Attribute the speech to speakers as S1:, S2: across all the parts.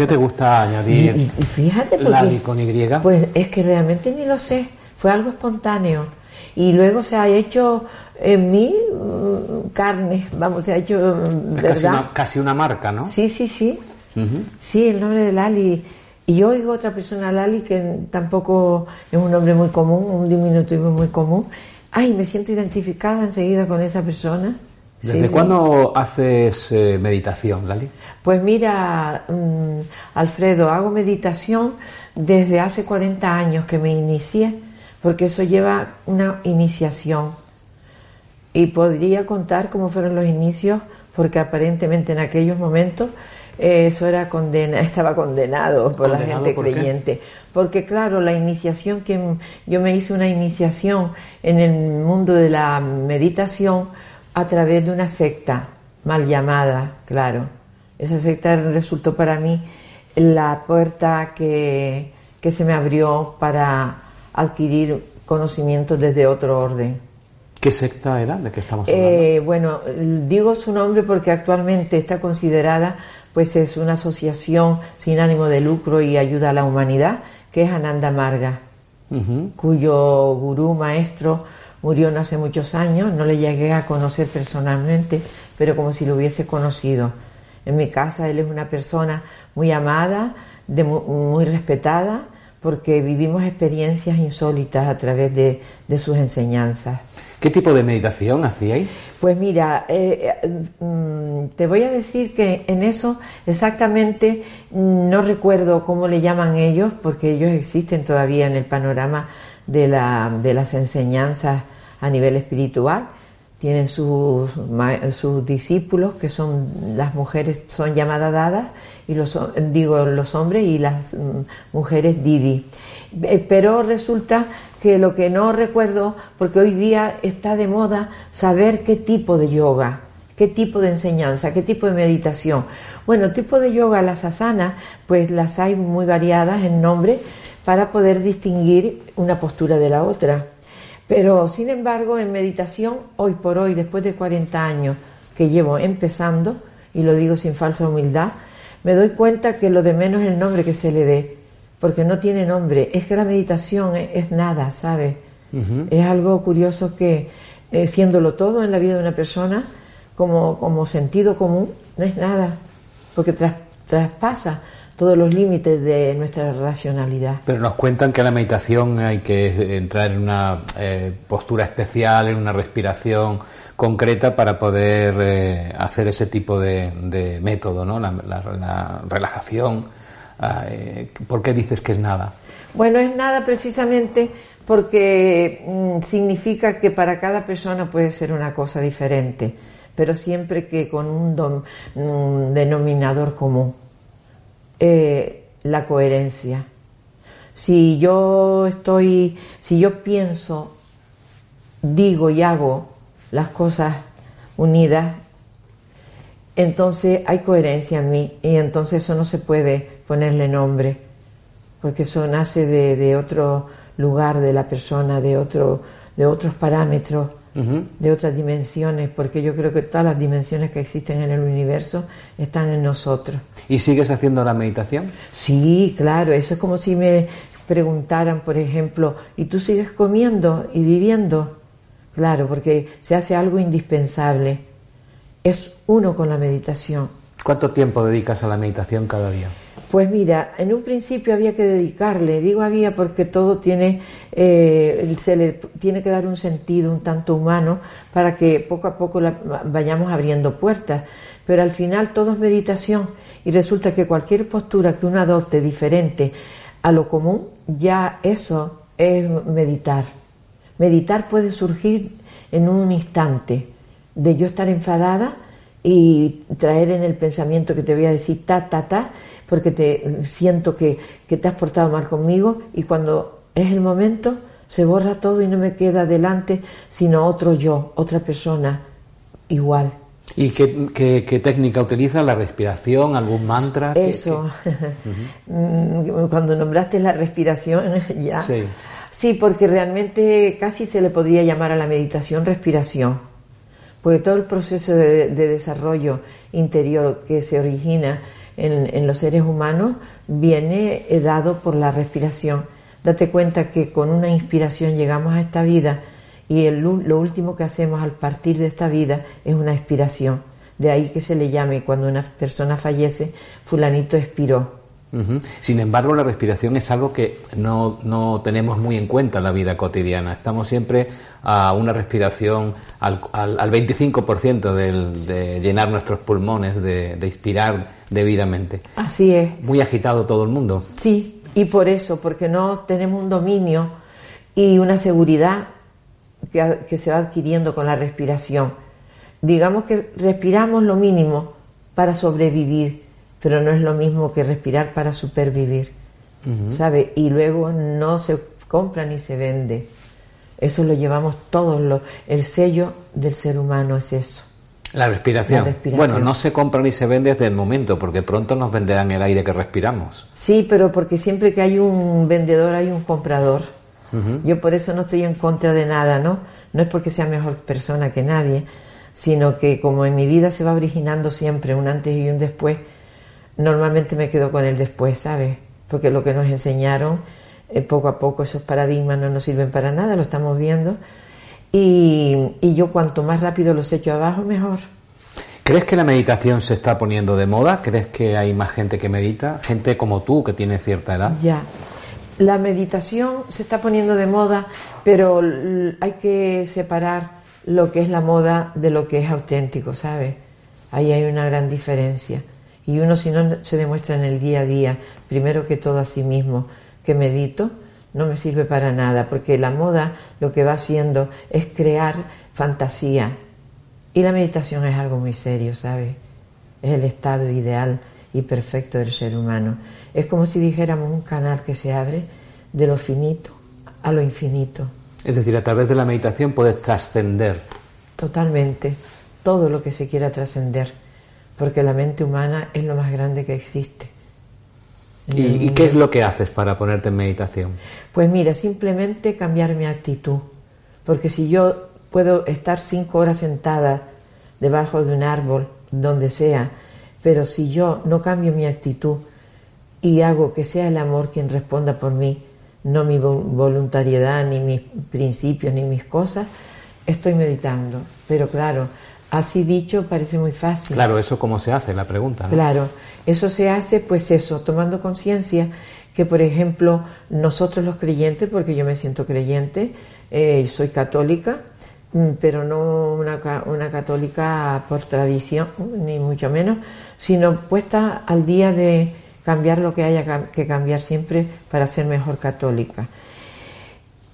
S1: qué te gusta añadir
S2: Y, y fíjate, porque,
S1: con Y?
S2: pues es que realmente ni lo sé, fue algo espontáneo. Y luego se ha hecho en mí mm, carne, vamos, se ha hecho, mm,
S1: es casi
S2: ¿verdad?
S1: una, casi una marca, ¿no?
S2: Sí, sí, sí. Sí, el nombre de Lali. Y yo oigo otra persona, Lali, que tampoco es un nombre muy común, un diminutivo muy común. Ay, me siento identificada enseguida con esa persona.
S1: ¿Desde
S2: Sí, sí.
S1: cuándo haces eh, meditación, Lali?
S2: Pues mira, mm, Alfredo, hago meditación desde hace 40 años que me inicié, porque eso lleva una iniciación. Y podría contar cómo fueron los inicios, porque aparentemente en aquellos momentos eh, eso era condena, estaba condenado por la
S1: ¿Condenado
S2: gente
S1: por qué?
S2: creyente. Porque claro, la iniciación que yo me hice una iniciación en el mundo de la meditación a través de una secta mal llamada, claro. Esa secta resultó para mí la puerta que, que se me abrió para adquirir conocimientos desde otro orden.
S1: ¿Qué secta era? ¿De qué estamos hablando?
S2: Eh, bueno, digo su nombre porque actualmente está considerada, pues es una asociación sin ánimo de lucro y ayuda a la humanidad, que es Ananda Marga, cuyo gurú maestro murió no hace muchos años, no le llegué a conocer personalmente, pero como si lo hubiese conocido. En mi casa él es una persona muy amada, de mu- muy respetada, porque vivimos experiencias insólitas a través de- de sus enseñanzas.
S1: ¿Qué tipo de meditación hacíais?
S2: Pues mira, eh, eh, mm, te voy a decir que en eso exactamente mm, no recuerdo cómo le llaman ellos, porque ellos existen todavía en el panorama de, la- de las enseñanzas a nivel espiritual. Tienen sus, sus discípulos, que son las mujeres, son llamadas dadas, y los, digo los hombres y las mm, mujeres didi. Eh, Pero resulta que lo que no recuerdo, porque hoy día está de moda saber qué tipo de yoga, qué tipo de enseñanza, qué tipo de meditación. Bueno, tipo de yoga, las asanas, pues las hay muy variadas en nombre para poder distinguir una postura de la otra. Pero, sin embargo, en meditación, hoy por hoy, después de 40 años que llevo empezando, y lo digo sin falsa humildad, me doy cuenta que lo de menos es el nombre que se le dé, porque no tiene nombre. Es que la meditación es, es nada, ¿sabes? Es algo curioso que, eh, siéndolo todo en la vida de una persona, como, como sentido común, no es nada, porque tras- traspasa todos los límites de nuestra racionalidad.
S1: Pero nos cuentan que la meditación hay que entrar en una eh, postura especial, en una respiración concreta para poder eh, hacer ese tipo de, de método, ¿no? La, la- la relajación. Ah, eh, ¿Por qué dices que es nada?
S2: Bueno, es nada precisamente porque mm, significa que para cada persona puede ser una cosa diferente, pero siempre que con un, dom- un denominador común, eh, la coherencia. Si yo estoy, si yo pienso, digo y hago las cosas unidas, entonces hay coherencia en mí y entonces eso no se puede ponerle nombre, porque eso nace de, de otro lugar de la persona, de, otro, de otros parámetros, de otras dimensiones, porque yo creo que todas las dimensiones que existen en el universo están en nosotros.
S1: ¿Y sigues haciendo la meditación?
S2: Sí, claro, eso es como si me preguntaran, por ejemplo, ¿y tú sigues comiendo y viviendo? Claro, porque se hace algo indispensable. Es uno con la meditación.
S1: ¿Cuánto tiempo dedicas a la meditación cada día?
S2: Pues mira, en un principio había que dedicarle, digo había porque todo tiene, eh, se le tiene que dar un sentido un tanto humano para que poco a poco la- vayamos abriendo puertas, pero al final todo es meditación y resulta que cualquier postura que uno adopte diferente a lo común, ya eso es meditar. Meditar puede surgir en un instante de yo estar enfadada y traer en el pensamiento que te voy a decir ta, ta, ta, porque te siento que, que te has portado mal conmigo y cuando es el momento se borra todo y no me queda delante sino otro yo, otra persona igual.
S1: ¿Y qué, qué- qué técnica utilizas? ¿La respiración? ¿Algún mantra? ¿Qué-
S2: Eso, Mm, cuando nombraste la respiración, ya.
S1: Sí.
S2: Sí, porque realmente casi se le podría llamar a la meditación respiración, porque todo el proceso de, de desarrollo interior que se origina en, los seres humanos viene eh, dado por la respiración. Date cuenta que con una inspiración llegamos a esta vida y lo último que hacemos al partir de esta vida es una expiración. De ahí que se le llame cuando una persona fallece, fulanito expiró.
S1: Sin embargo, la respiración es algo que no, no, tenemos muy en cuenta en la vida cotidiana. Estamos siempre a una respiración al, al, 25% del, de llenar nuestros pulmones, de, de inspirar debidamente.
S2: Así es.
S1: Muy agitado todo el mundo.
S2: Sí, y por eso, porque no tenemos un dominio y una seguridad que, que se va adquiriendo con la respiración. Digamos que respiramos lo mínimo para sobrevivir pero no es lo mismo que respirar para supervivir, ¿sabe? Y luego no se compra ni se vende. Eso lo llevamos todos, lo, el sello del ser humano es eso.
S1: La respiración. Bueno, no se compra ni se vende desde el momento, porque pronto nos venderán el aire que respiramos.
S2: Sí, pero porque siempre que hay un vendedor hay un comprador. Yo por eso no estoy en contra de nada, ¿no? No es porque sea mejor persona que nadie, sino que como en mi vida se va originando siempre un antes y un después, normalmente me quedo con el después, ¿sabes? Porque lo que nos enseñaron, eh, poco a poco esos paradigmas no nos sirven para nada, lo estamos viendo. Y, y yo cuanto más rápido los echo abajo, mejor.
S1: ¿Crees que la meditación se está poniendo de moda? ¿Crees que hay más gente que medita? Gente como tú, que tiene cierta edad.
S2: Ya. La meditación se está poniendo de moda, pero hay que separar lo que es la moda de lo que es auténtico, ¿sabes? Ahí hay una gran diferencia. Y uno si no se demuestra en el día a día, primero que todo a sí mismo, que medito, no me sirve para nada, porque la moda lo que va haciendo es crear fantasía. Y la meditación es algo muy serio, ¿sabes? Es el estado ideal y perfecto del ser humano. Es como si dijéramos un canal que se abre de lo finito a lo infinito.
S1: Es decir, a través de la meditación puedes trascender.
S2: Totalmente, todo lo que se quiera trascender porque la mente humana es lo más grande que existe.
S1: ¿Y, qué es lo que haces para ponerte en meditación?
S2: Pues mira, simplemente cambiar mi actitud, porque si yo puedo estar cinco horas sentada debajo de un árbol, donde sea, pero si yo no cambio mi actitud y hago que sea el amor quien responda por mí, no mi voluntariedad, ni mis principios, ni mis cosas, estoy meditando. Pero claro, Así dicho, parece muy fácil.
S1: Claro, eso cómo se hace, la pregunta.
S2: Claro, eso se hace, pues eso, tomando conciencia que, por ejemplo, nosotros los creyentes, porque yo me siento creyente, eh, soy católica, mm, pero no una, una, católica por tradición, ni mucho menos, sino puesta al día de cambiar lo que haya que cambiar siempre para ser mejor católica.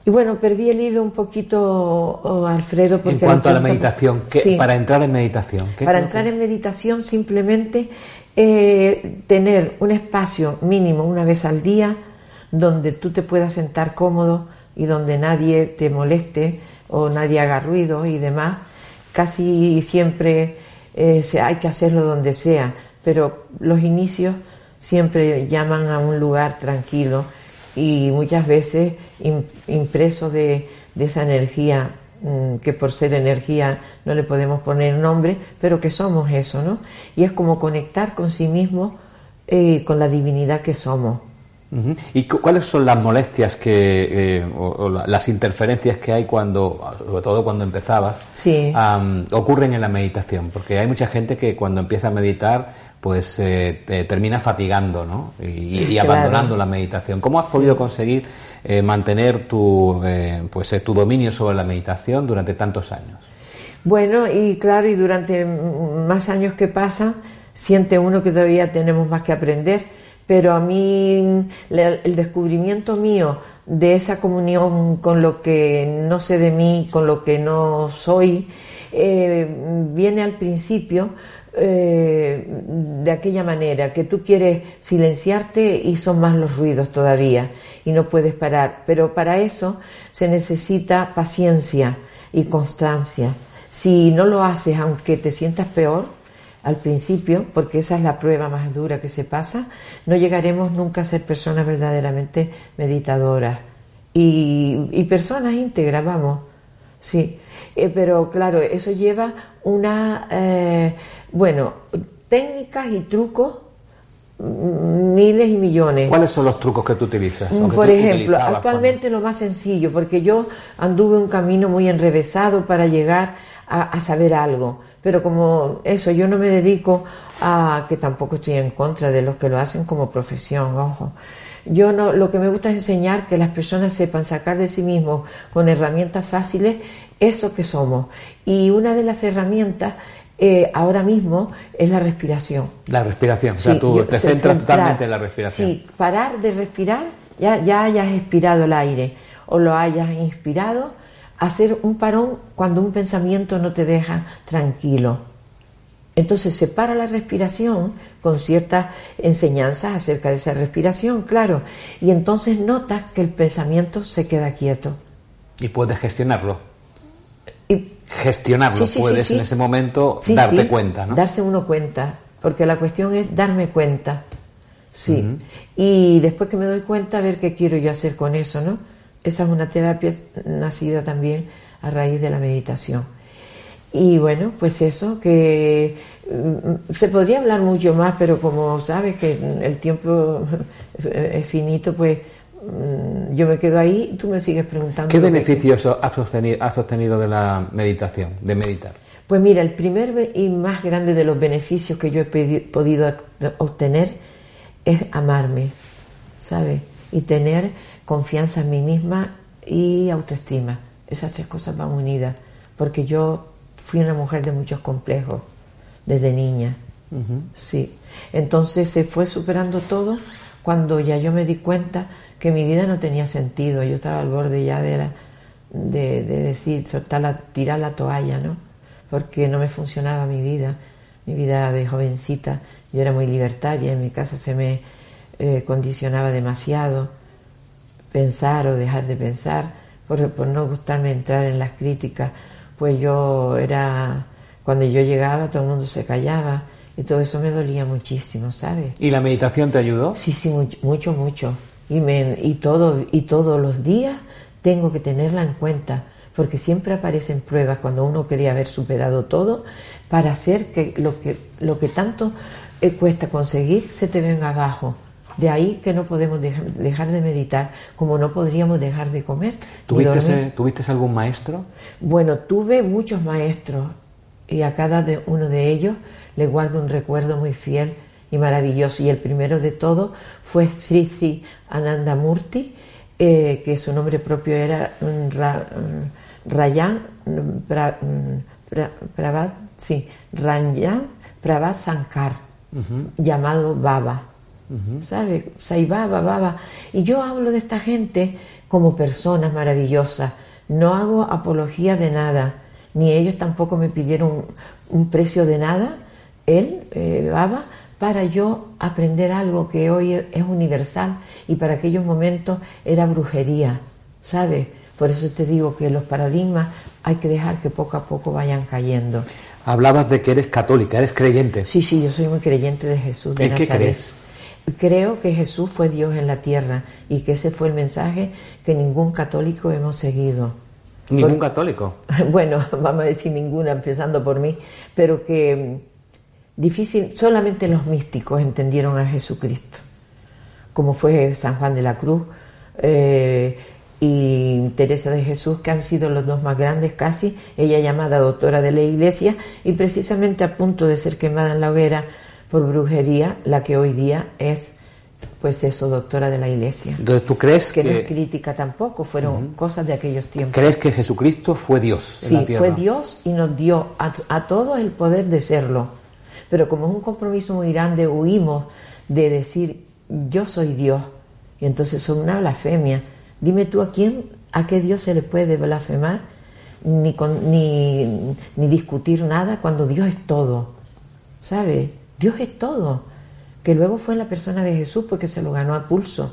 S2: Y bueno, perdí el hilo un poquito, oh, Alfredo.
S1: Porque en cuanto a la meditación, para entrar en meditación.
S2: para entrar en meditación simplemente eh, tener un espacio mínimo una vez al día donde tú te puedas sentar cómodo y donde nadie te moleste o nadie haga ruido y demás. Casi siempre eh, hay que hacerlo donde sea, pero los inicios siempre llaman a un lugar tranquilo y muchas veces impreso de, esa energía mm, que por ser energía no le podemos poner nombre, pero que somos eso, ¿no? Y es como conectar con sí mismo, eh, con la divinidad que somos.
S1: ¿Y cuáles son las molestias que, eh, o, las interferencias que hay cuando, sobre todo cuando empezabas, ocurren en la meditación? Porque hay mucha gente que cuando empieza a meditar pues eh, termina fatigando ¿no? y, abandonando la meditación. ¿Cómo has podido conseguir eh, mantener tu, eh, pues, tu dominio sobre la meditación durante tantos años?
S2: Bueno, y claro, y durante más años que pasan, siente uno que todavía tenemos más que aprender, pero a mí el descubrimiento mío de esa comunión con lo que no sé de mí, con lo que no soy, viene al principio eh, de aquella manera, que tú quieres silenciarte y son más los ruidos todavía y no puedes parar. Pero para eso se necesita paciencia y constancia. Si no lo haces, aunque te sientas peor al principio, porque esa es la prueba más dura que se pasa, no llegaremos nunca a ser personas verdaderamente meditadoras y, personas íntegras, vamos. Sí, eh, pero claro, eso lleva una... Eh, bueno, técnicas y trucos miles y millones.
S1: ¿Cuáles son los trucos que tú utilizas?
S2: Por ejemplo, actualmente lo más sencillo, porque yo anduve un camino muy enrevesado para llegar a, saber algo, pero como eso, yo no me dedico a que tampoco estoy en contra de los que lo hacen como profesión, ojo. Yo no, lo que me gusta es enseñar que las personas sepan sacar de sí mismos con herramientas fáciles eso que somos. Y una de las herramientas eh, ahora mismo es la respiración.
S1: La respiración, o sea, tú te centras totalmente en la respiración.
S2: Sí, parar de respirar, ya, ya hayas expirado el aire o lo hayas inspirado, hacer un parón cuando un pensamiento no te deja tranquilo. Entonces separa la respiración con ciertas enseñanzas acerca de esa respiración, claro, y entonces notas que el pensamiento se queda quieto.
S1: Y puedes gestionarlo. Y gestionarlo, puedes en ese momento darte cuenta, ¿no?
S2: Darse uno cuenta, porque la cuestión es darme cuenta. Sí. Y después que me doy cuenta, a ver qué quiero yo hacer con eso, ¿no? Esa es una terapia nacida también a raíz de la meditación. Y bueno, pues eso, que mm, se podría hablar mucho más, pero como sabes que el tiempo es finito, pues mm, yo me quedo ahí tú me sigues preguntando.
S1: ¿Qué beneficios has obtenido, de la meditación, de meditar?
S2: Pues mira, el primer y más grande de los beneficios que yo he podido obtener es amarme, ¿sabes? Y tener confianza en mí misma y autoestima. Esas tres cosas van unidas, porque yo fui una mujer de muchos complejos desde niña. Sí. Entonces se fue superando todo cuando ya yo me di cuenta que mi vida no tenía sentido. Yo estaba al borde ya de, de, decir, soltar la, tirar la toalla, ¿no? Porque no me funcionaba mi vida. Mi vida de jovencita, yo era muy libertaria, en mi casa se me eh, condicionaba demasiado pensar o dejar de pensar, por, por no gustarme entrar en las críticas pues yo era, cuando yo llegaba todo el mundo se callaba y todo eso me dolía muchísimo, ¿sabes?
S1: ¿Y la meditación te ayudó?
S2: Sí, sí, mucho, mucho. Y, me, y, todo, y todos los días tengo que tenerla en cuenta, porque siempre aparecen pruebas cuando uno quería haber superado todo para hacer que lo que, lo que tanto eh, cuesta conseguir se te venga abajo. De ahí que no podemos dejar, de meditar, como no podríamos dejar de comer.
S1: ¿Tuviste, ¿Tuviste algún maestro?
S2: Bueno, tuve muchos maestros y a cada uno de ellos le guardo un recuerdo muy fiel y maravilloso. Y el primero de todos fue Sri Anandamurti, eh, que su nombre propio era Rayan Prabhat, sí, Sankar, llamado Baba. ¿Sabes? Baba, Baba. Y yo hablo de esta gente como personas maravillosas. No hago apología de nada, ni ellos tampoco me pidieron un, precio de nada, él, eh, Baba, para yo aprender algo que hoy es universal y para aquellos momentos era brujería, ¿sabes? Por eso te digo que los paradigmas hay que dejar que poco a poco vayan cayendo.
S1: Hablabas de que eres católica, eres creyente.
S2: Sí, sí, yo soy muy creyente de Jesús. De
S1: ¿En qué crees?
S2: Creo que Jesús fue Dios en la tierra y que ese fue el mensaje que ningún católico hemos seguido.
S1: ¿Ningún católico?
S2: Bueno, vamos a decir ninguna, empezando por mí, pero que mm, difícil, solamente los místicos entendieron a Jesucristo, como fue San Juan de la Cruz eh, y Teresa de Jesús, que han sido los dos más grandes casi, ella llamada doctora de la Iglesia y precisamente a punto de ser quemada en la hoguera por brujería, la que hoy día es, pues eso, doctora de la iglesia.
S1: Entonces, ¿tú crees
S2: que...? Que no es crítica tampoco, fueron cosas de aquellos tiempos.
S1: ¿Crees que Jesucristo fue Dios
S2: sí, fue Dios y nos dio a, a todos el poder de serlo. Pero como es un compromiso muy grande, huimos de decir, yo soy Dios. Y entonces son una blasfemia. Dime tú a quién, a qué Dios se le puede blasfemar, ni, con, ni, ni discutir nada cuando Dios es todo. ¿Sabes? Dios es todo, que luego fue la persona de Jesús porque se lo ganó a pulso.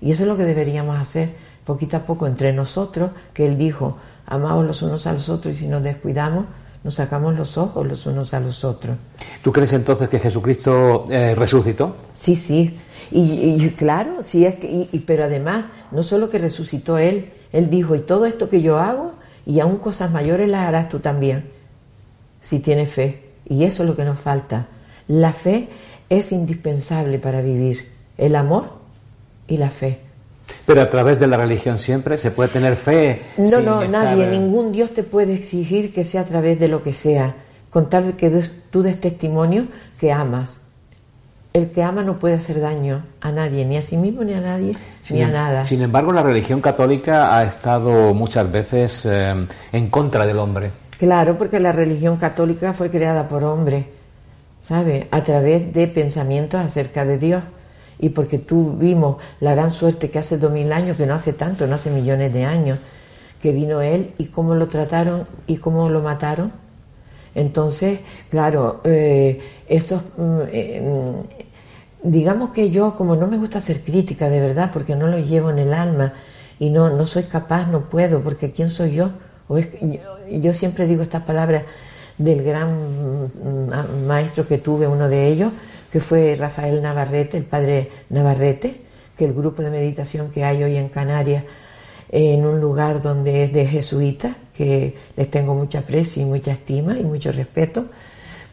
S2: Y eso es lo que deberíamos hacer poquito a poco entre nosotros, que Él dijo, amaos los unos a los otros y si nos descuidamos, nos sacamos los ojos los unos a los otros.
S1: ¿Tú crees entonces que Jesucristo eh, resucitó?
S2: Sí, sí. Y, claro, sí es que, y, pero además, no solo que resucitó Él, Él dijo, y todo esto que yo hago, y aún cosas mayores las harás tú también, si tienes fe. Y eso es lo que nos falta. La fe es indispensable para vivir, el amor y la fe.
S1: Pero a través de la religión siempre se puede tener fe.
S2: No, no, nadie, ningún Dios te puede exigir que sea a través de lo que sea. Contar que tú des testimonio que amas. El que ama no puede hacer daño a nadie, ni a sí mismo, ni a nadie, ni a nada.
S1: Sin embargo, la religión católica ha estado muchas veces eh, en contra del hombre.
S2: Claro, porque la religión católica fue creada por hombre, ¿sabe? A través de pensamientos acerca de Dios y porque tuvimos la gran suerte que hace dos mil años, que no hace tanto, no hace millones de años, que vino él y cómo lo trataron y cómo lo mataron. Entonces, claro, eh, esos, mm, eh, digamos que yo, como no me gusta hacer crítica de verdad, porque no lo llevo en el alma y no, no soy capaz, no puedo, porque ¿quién soy yo? O es, yo, yo siempre digo estas palabras del gran mm, maestro que tuve, uno de ellos, que fue Rafael Navarrete, el padre Navarrete, que el grupo de meditación que hay hoy en Canarias, en un lugar donde es de jesuitas, que les tengo mucha aprecio y mucha estima y mucho respeto,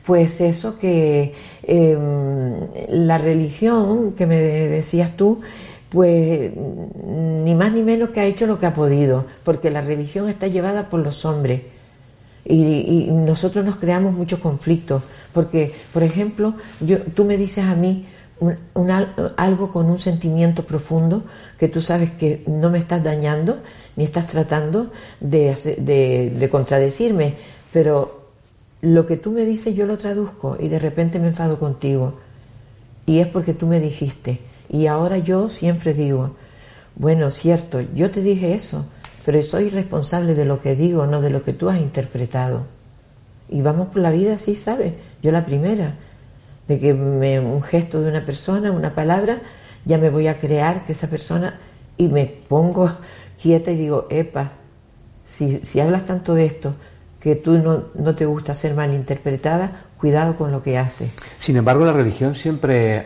S2: pues eso que em, la religión que me decías tú, pues ni más ni menos que ha hecho lo que ha podido, porque la religión está llevada por los hombres y, nosotros nos creamos muchos conflictos, porque, por ejemplo, yo, tú me dices a mí algo con un sentimiento profundo que tú sabes que no me estás dañando ni estás tratando de, de, de contradecirme, pero lo que tú me dices yo lo traduzco y de repente me enfado contigo. Y es porque tú me dijiste. Y ahora yo siempre digo, bueno, cierto, yo te dije eso, pero soy responsable de lo que digo, no de lo que tú has interpretado. Y vamos por la vida así, ¿sabes? Yo la primera, de que me, un gesto de una persona, una palabra, ya me voy a crear que esa persona y me pongo quieta y digo, epa, si, si hablas tanto de esto, que tú no, no te gusta ser malinterpretada, cuidado con lo que haces.
S1: Sin embargo, la religión siempre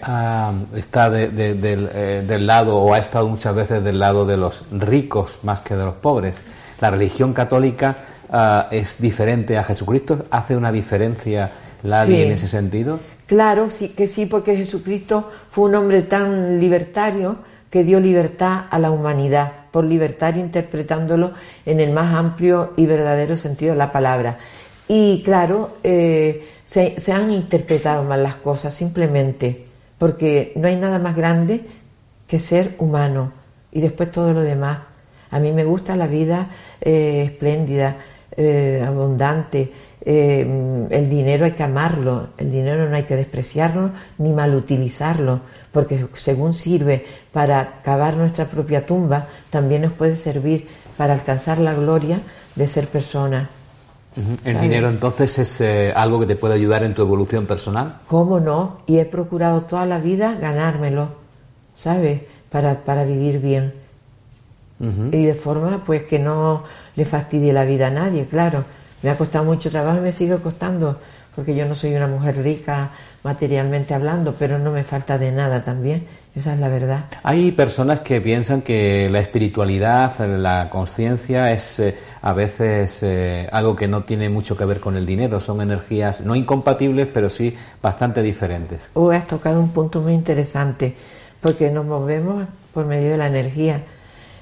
S1: está eh, del, lado, o ha estado muchas veces del lado de los ricos más que de los pobres. La religión católica ah, es diferente a Jesucristo, hace una diferencia la en ese sentido.
S2: Claro, sí que sí, porque Jesucristo fue un hombre tan libertario que dio libertad a la humanidad, por libertad interpretándolo en el más amplio y verdadero sentido de la palabra. Y claro, eh, se, han interpretado mal las cosas simplemente porque no hay nada más grande que ser humano y después todo lo demás. A mí me gusta la vida eh, espléndida, eh, abundante. Eh, el dinero hay que amarlo, el dinero no hay que despreciarlo ni malutilizarlo, porque según sirve para cavar nuestra propia tumba, también nos puede servir para alcanzar la gloria de ser persona.
S1: ¿El dinero entonces es eh, algo que te puede ayudar en tu evolución personal?
S2: ¿Cómo no? Y he procurado toda la vida ganármelo, ¿sabes? Para, para vivir bien. Y de forma pues que no le fastidie la vida a nadie, claro. Me ha costado mucho trabajo y me sigue costando, porque yo no soy una mujer rica materialmente hablando, pero no me falta de nada también esa es la verdad.
S1: Hay personas que piensan que la espiritualidad, la conciencia es eh, a veces eh, algo que no tiene mucho que ver con el dinero, son energías no incompatibles, pero sí bastante diferentes.
S2: Oh, has tocado un punto muy interesante, porque nos movemos por medio de la energía.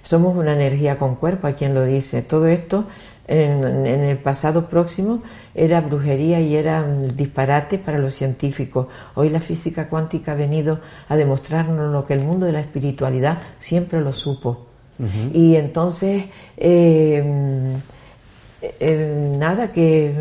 S2: Somos una energía con cuerpo, a quien lo dice. Todo esto en, el pasado próximo era brujería y era disparate para los científicos. Hoy la física cuántica ha venido a demostrarnos lo que el mundo de la espiritualidad siempre lo supo. Y entonces, eh, eh, nada, que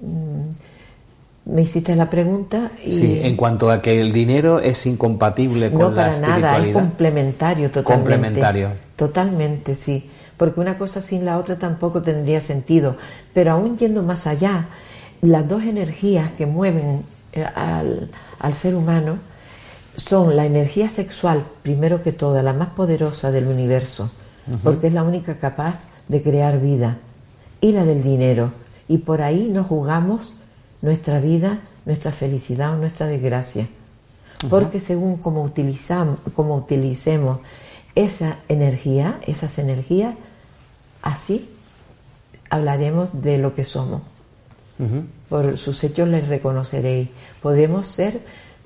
S2: mm, me hiciste la pregunta.
S1: Y sí, en cuanto a que el dinero es incompatible con la espiritualidad. No, para nada,
S2: es complementario totalmente.
S1: Complementario.
S2: Totalmente, sí porque una cosa sin la otra tampoco tendría sentido. Pero aún yendo más allá, las dos energías que mueven eh, al, ser humano son la energía sexual, primero que toda, la más poderosa del universo, porque es la única capaz de crear vida, y la del dinero. Y por ahí nos jugamos nuestra vida, nuestra felicidad o nuestra desgracia. Porque según como, utilizamos, como utilicemos esa energía, esas energías, Así hablaremos de lo que somos. Por sus hechos les reconoceréis. Podemos ser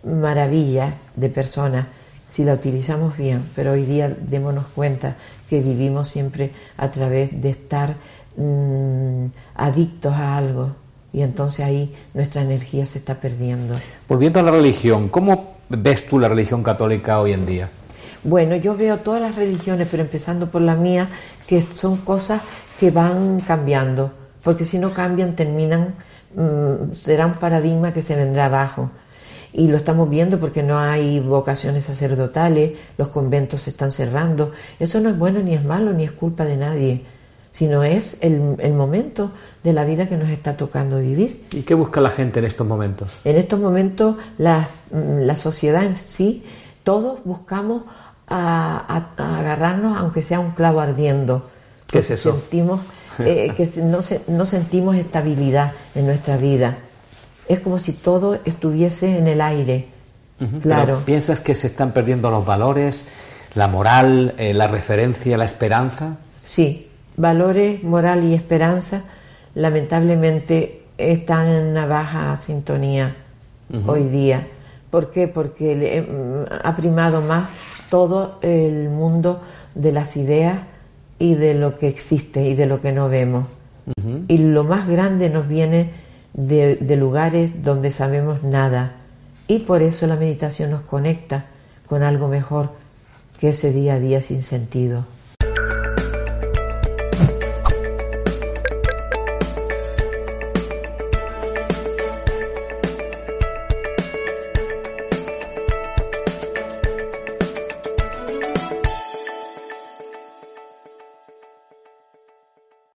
S2: maravillas de personas si la utilizamos bien, pero hoy día démonos cuenta que vivimos siempre a través de estar mm, adictos a algo y entonces ahí nuestra energía se está perdiendo.
S1: Volviendo a la religión, ¿cómo ves tú la religión católica hoy en día?
S2: Bueno, yo veo todas las religiones, pero empezando por la mía, que son cosas que van cambiando, porque si no cambian terminan, mm, será un paradigma que se vendrá abajo y lo estamos viendo porque no hay vocaciones sacerdotales, los conventos se están cerrando. Eso no es bueno ni es malo ni es culpa de nadie, sino es el, momento de la vida que nos está tocando vivir.
S1: ¿Y qué busca la gente en estos momentos?
S2: En estos momentos la, la sociedad en sí, todos buscamos a, agarrarnos aunque sea un clavo ardiendo.
S1: ¿Qué es eso?
S2: Sentimos, eh, que no, no sentimos estabilidad en nuestra vida es como si todo estuviese en el aire. Claro.
S1: ¿Piensas que se están perdiendo los valores, la moral, eh, la referencia, la esperanza?
S2: Sí, valores, moral y esperanza lamentablemente están en una baja sintonía hoy día. ¿Por qué? Porque mm, ha primado más todo el mundo de las ideas y de lo que existe y de lo que no vemos. Y lo más grande nos viene de, lugares donde sabemos nada y por eso la meditación nos conecta con algo mejor que ese día a día sin sentido.